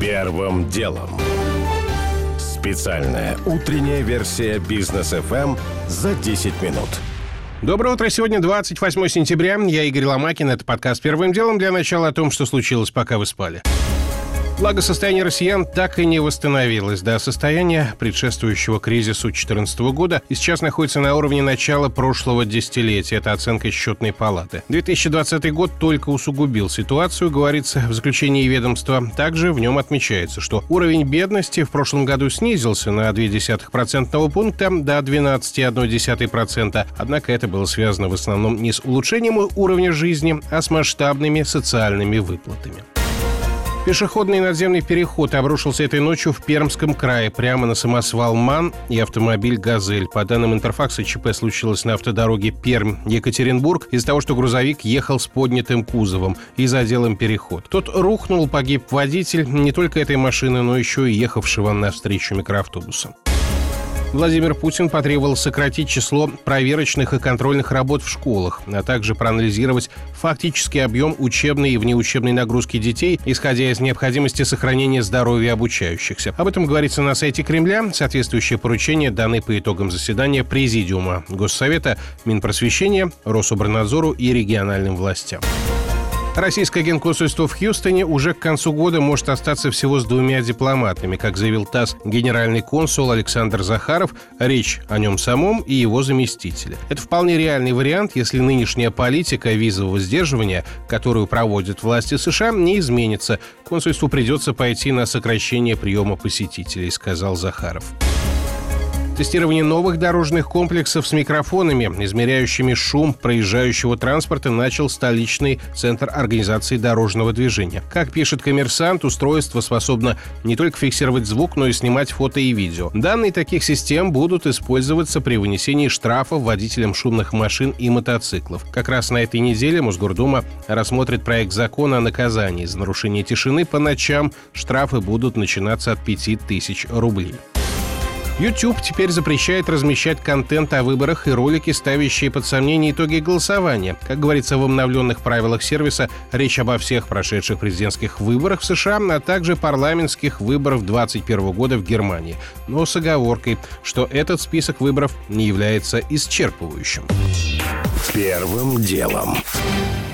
Первым делом. Специальная утренняя версия бизнес FM за 10 минут. Доброе утро. Сегодня 28 сентября. Я Игорь Ломакин. Это подкаст «Первым делом» для начала о том, что случилось, пока вы спали. Благосостояние россиян так и не восстановилось до состояния предшествующего кризису 2014 года и сейчас находится на уровне начала прошлого десятилетия. Это оценка счетной палаты. 2020 год только усугубил ситуацию, говорится в заключении ведомства. Также в нем отмечается, что уровень бедности в прошлом году снизился на 0,2% пункта до 12,1%. Однако это было связано в основном не с улучшением уровня жизни, а с масштабными социальными выплатами. Пешеходный надземный переход обрушился этой ночью в Пермском крае, прямо на самосвал МАН и автомобиль «Газель». По данным Интерфакса, ЧП случилось на автодороге Пермь-Екатеринбург из-за того, что грузовик ехал с поднятым кузовом и задел им переход. Тот рухнул, погиб водитель не только этой машины, но еще и ехавшего навстречу микроавтобуса. Владимир Путин потребовал сократить число проверочных и контрольных работ в школах, а также проанализировать фактический объем учебной и внеучебной нагрузки детей, исходя из необходимости сохранения здоровья обучающихся. Об этом говорится на сайте Кремля. Соответствующее поручение даны по итогам заседания Президиума Госсовета, Минпросвещения, Рособорнадзору и региональным властям. Российское генконсульство в Хьюстоне уже к концу года может остаться всего с двумя дипломатами, как заявил ТАСС генеральный консул Александр Захаров, речь о нем самом и его заместителе. Это вполне реальный вариант, если нынешняя политика визового сдерживания, которую проводят власти США, не изменится. Консульству придется пойти на сокращение приема посетителей, сказал Захаров. Тестирование новых дорожных комплексов с микрофонами, измеряющими шум проезжающего транспорта, начал столичный центр организации дорожного движения. Как пишет коммерсант, устройство способно не только фиксировать звук, но и снимать фото и видео. Данные таких систем будут использоваться при вынесении штрафов водителям шумных машин и мотоциклов. Как раз на этой неделе Мосгордума рассмотрит проект закона о наказании за нарушение тишины по ночам. Штрафы будут начинаться от 5000 рублей. YouTube теперь запрещает размещать контент о выборах и ролики, ставящие под сомнение итоги голосования. Как говорится в обновленных правилах сервиса, речь обо всех прошедших президентских выборах в США, а также парламентских выборах 2021 года в Германии. Но с оговоркой, что этот список выборов не является исчерпывающим. Первым делом.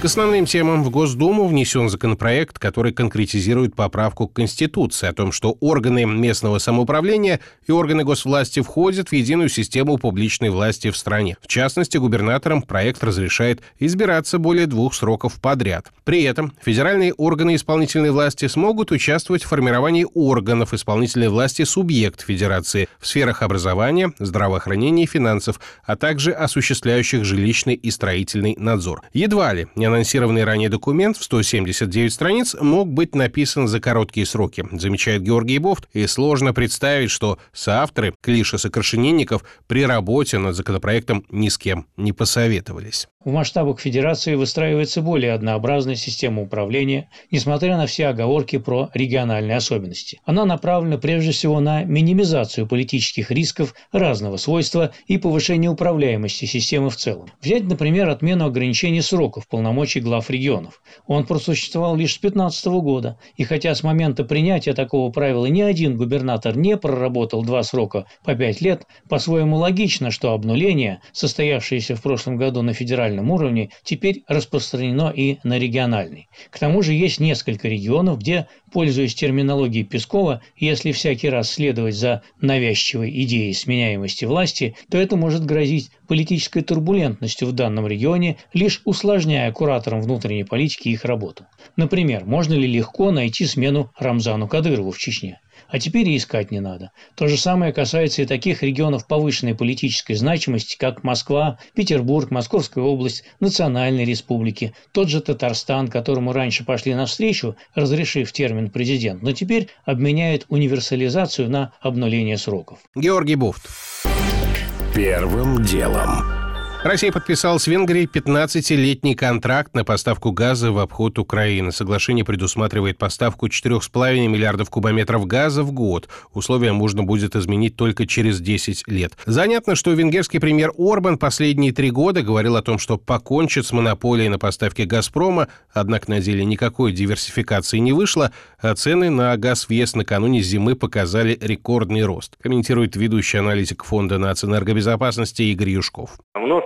К основным темам в Госдуму внесен законопроект, который конкретизирует поправку к Конституции о том, что органы местного самоуправления и органы госвласти входят в единую систему публичной власти в стране. В частности, губернаторам проект разрешает избираться более двух сроков подряд. При этом федеральные органы исполнительной власти смогут участвовать в формировании органов исполнительной власти субъект Федерации в сферах образования, здравоохранения и финансов, а также осуществляющих жилищный и строительный надзор. Едва ли не анонсированный ранее документ в 179 страниц мог быть написан за короткие сроки, замечает Георгий Бофт, и сложно представить, что соавторы Клиша Сокрашенинников при работе над законопроектом ни с кем не посоветовались. В масштабах Федерации выстраивается более однообразная система управления, несмотря на все оговорки про региональные особенности. Она направлена прежде всего на минимизацию политических рисков разного свойства и повышение управляемости системы в целом. Взять, например, отмену ограничений сроков полномочий глав регионов. Он просуществовал лишь с 2015 года, и хотя с момента принятия такого правила ни один губернатор не проработал два срока по пять лет, по-своему логично, что обнуление, состоявшееся в прошлом году на федеральном федеральном уровне теперь распространено и на региональный. К тому же есть несколько регионов, где, пользуясь терминологией Пескова, если всякий раз следовать за навязчивой идеей сменяемости власти, то это может грозить политической турбулентностью в данном регионе, лишь усложняя кураторам внутренней политики их работу. Например, можно ли легко найти смену Рамзану Кадырову в Чечне? А теперь и искать не надо. То же самое касается и таких регионов повышенной политической значимости, как Москва, Петербург, Московская область, Национальные республики, тот же Татарстан, которому раньше пошли навстречу, разрешив термин «президент», но теперь обменяют универсализацию на обнуление сроков. Георгий Буфт. Первым делом. Россия подписала с Венгрией 15-летний контракт на поставку газа в обход Украины. Соглашение предусматривает поставку 4,5 миллиардов кубометров газа в год. Условия можно будет изменить только через 10 лет. Занятно, что венгерский премьер Орбан последние три года говорил о том, что покончит с монополией на поставки «Газпрома», однако на деле никакой диверсификации не вышло, а цены на газ в ЕС накануне зимы показали рекордный рост, комментирует ведущий аналитик Фонда нацэнергобезопасности Игорь Юшков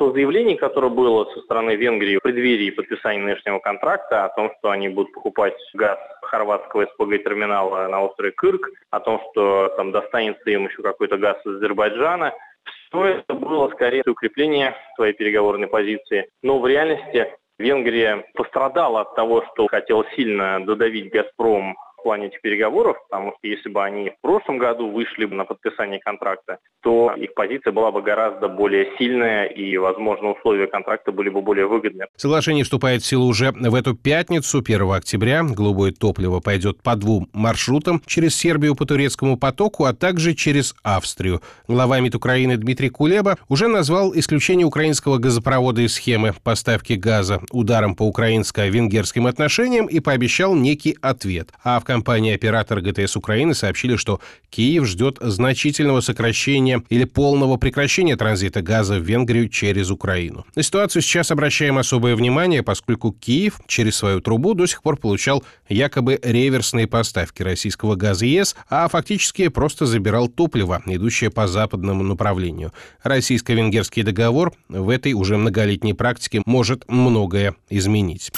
заявлений, которое было со стороны Венгрии в преддверии подписания нынешнего контракта о том, что они будут покупать газ хорватского СПГ-терминала на острове Кырк, о том, что там достанется им еще какой-то газ из Азербайджана. Все это было скорее укрепление своей переговорной позиции. Но в реальности Венгрия пострадала от того, что хотел сильно додавить «Газпром» в плане этих переговоров, потому что если бы они в прошлом году вышли бы на подписание контракта, то их позиция была бы гораздо более сильная и, возможно, условия контракта были бы более выгодны. Соглашение вступает в силу уже в эту пятницу, 1 октября. Голубое топливо пойдет по двум маршрутам через Сербию по турецкому потоку, а также через Австрию. Глава МИД Украины Дмитрий Кулеба уже назвал исключение украинского газопровода из схемы поставки газа ударом по украинско-венгерским отношениям и пообещал некий ответ. А в компании-оператор ГТС Украины сообщили, что Киев ждет значительного сокращения или полного прекращения транзита газа в Венгрию через Украину. На ситуацию сейчас обращаем особое внимание, поскольку Киев через свою трубу до сих пор получал якобы реверсные поставки российского газа ЕС, а фактически просто забирал топливо, идущее по западному направлению. Российско-венгерский договор в этой уже многолетней практике может многое изменить.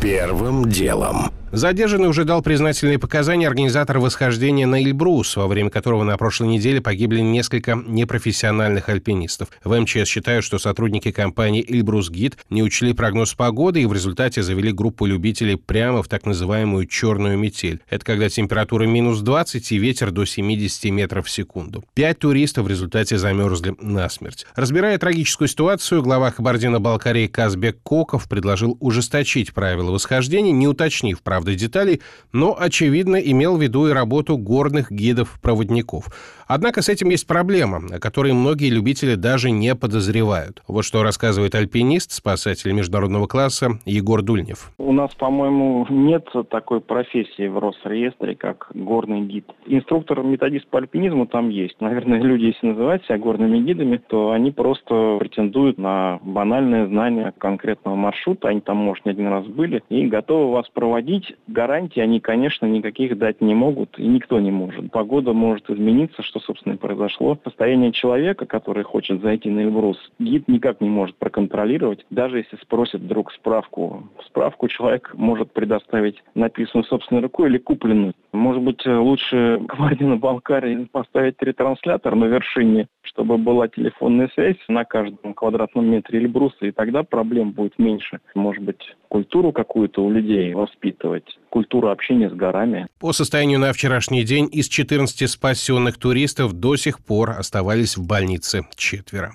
Первым делом. Задержанный уже дал признательные показания организатор восхождения на Эльбрус, во время которого на прошлой неделе погибли несколько непрофессиональных альпинистов. В МЧС считают, что сотрудники компании «Эльбрус Гид» не учли прогноз погоды и в результате завели группу любителей прямо в так называемую «черную метель». Это когда температура минус 20 и ветер до 70 метров в секунду. Пять туристов в результате замерзли насмерть. Разбирая трагическую ситуацию, глава Кабардино-Балкарии Казбек Коков предложил ужесточить правила восхождения, не уточнив прав правда, деталей, но, очевидно, имел в виду и работу горных гидов-проводников. Однако с этим есть проблема, о которой многие любители даже не подозревают. Вот что рассказывает альпинист, спасатель международного класса Егор Дульнев. У нас, по-моему, нет такой профессии в Росреестре, как горный гид. Инструктор-методист по альпинизму там есть. Наверное, люди, если называть себя горными гидами, то они просто претендуют на банальное знание конкретного маршрута. Они там, может, не один раз были и готовы вас проводить. Гарантии они, конечно, никаких дать не могут, и никто не может. Погода может измениться, что собственно, и произошло. Состояние человека, который хочет зайти на Эльбрус, гид никак не может проконтролировать, даже если спросит вдруг справку. Справку человек может предоставить написанную собственной рукой или купленную. Может быть, лучше на Балкарии поставить ретранслятор на вершине, чтобы была телефонная связь на каждом квадратном метре Эльбруса, и тогда проблем будет меньше. Может быть, культуру какую-то у людей воспитывать, культуру общения с горами. По состоянию на вчерашний день из 14 спасенных туристов до сих пор оставались в больнице четверо.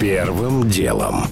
Первым делом.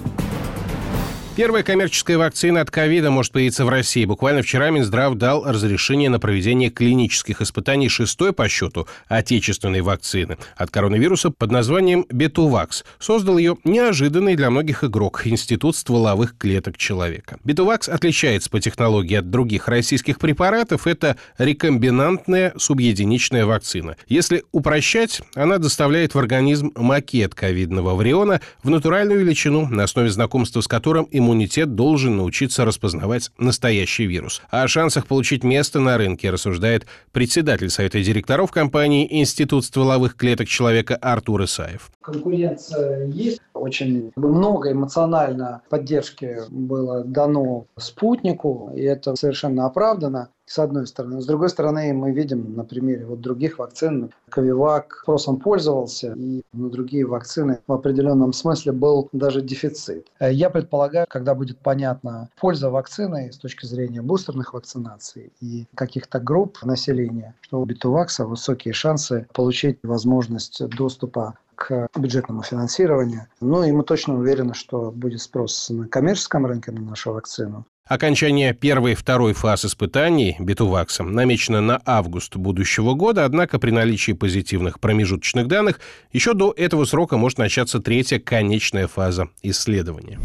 Первая коммерческая вакцина от ковида может появиться в России. Буквально вчера Минздрав дал разрешение на проведение клинических испытаний шестой по счету отечественной вакцины от коронавируса под названием Бетувакс. Создал ее неожиданный для многих игрок Институт стволовых клеток человека. Бетувакс отличается по технологии от других российских препаратов. Это рекомбинантная субъединичная вакцина. Если упрощать, она доставляет в организм макет ковидного вариона в натуральную величину, на основе знакомства с которым и иммунитет должен научиться распознавать настоящий вирус. О шансах получить место на рынке рассуждает председатель Совета директоров компании Институт стволовых клеток человека Артур Исаев. Конкуренция есть. Очень много эмоционально поддержки было дано спутнику, и это совершенно оправдано с одной стороны. С другой стороны, мы видим на примере вот других вакцин, Ковивак спросом пользовался, и на другие вакцины в определенном смысле был даже дефицит. Я предполагаю, когда будет понятна польза вакцины с точки зрения бустерных вакцинаций и каких-то групп населения, что у Битувакса высокие шансы получить возможность доступа к бюджетному финансированию. Ну и мы точно уверены, что будет спрос на коммерческом рынке на нашу вакцину. Окончание первой и второй фаз испытаний битуваксом намечено на август будущего года, однако при наличии позитивных промежуточных данных еще до этого срока может начаться третья конечная фаза исследования.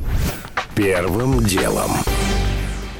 Первым делом.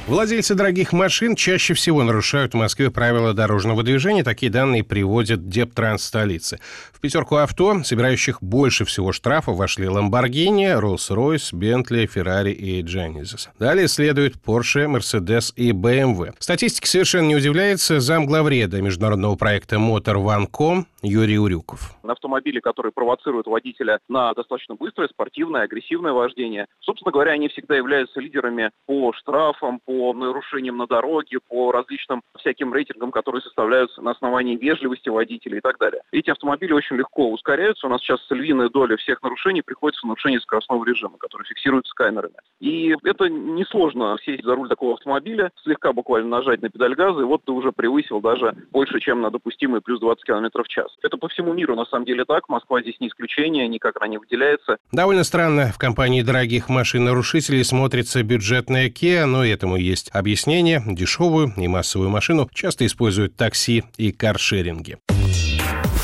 Владельцы дорогих машин чаще всего нарушают в Москве правила дорожного движения. Такие данные приводит Дептранс столицы. В пятерку авто, собирающих больше всего штрафов, вошли Lamborghini, Rolls-Royce, Bentley, Ferrari и Genesis. Далее следуют Porsche, Mercedes и BMW. Статистика совершенно не удивляется замглавреда международного проекта Motor One.com Юрий Урюков. На автомобиле, которые провоцируют водителя на достаточно быстрое, спортивное, агрессивное вождение. Собственно говоря, они всегда являются лидерами по штрафам, по нарушениям на дороге, по различным всяким рейтингам, которые составляются на основании вежливости водителя и так далее. Эти автомобили очень легко ускоряются. У нас сейчас львиная доля всех нарушений приходится в нарушение скоростного режима, который фиксируется камерами. И это несложно сесть за руль такого автомобиля, слегка буквально нажать на педаль газа, и вот ты уже превысил даже больше, чем на допустимые плюс 20 км в час сейчас. Это по всему миру на самом деле так. Москва здесь не исключение, никак она не выделяется. Довольно странно, в компании дорогих машин-нарушителей смотрится бюджетная Kia, но этому есть объяснение. Дешевую и массовую машину часто используют такси и каршеринги.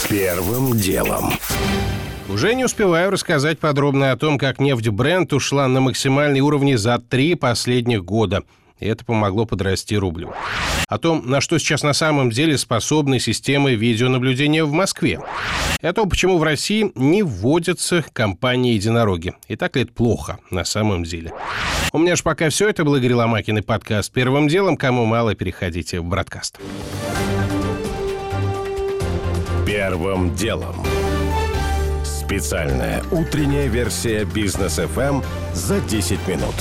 Первым делом. Уже не успеваю рассказать подробно о том, как нефть Брент ушла на максимальные уровни за три последних года – и это помогло подрасти рублю. О том, на что сейчас на самом деле способны системы видеонаблюдения в Москве. И о том, почему в России не вводятся компании-единороги. И так ли это плохо на самом деле. У меня же пока все. Это был Игорь Ломакин и подкаст «Первым делом». Кому мало, переходите в бродкаст. Первым делом. Специальная утренняя версия бизнес FM за 10 минут.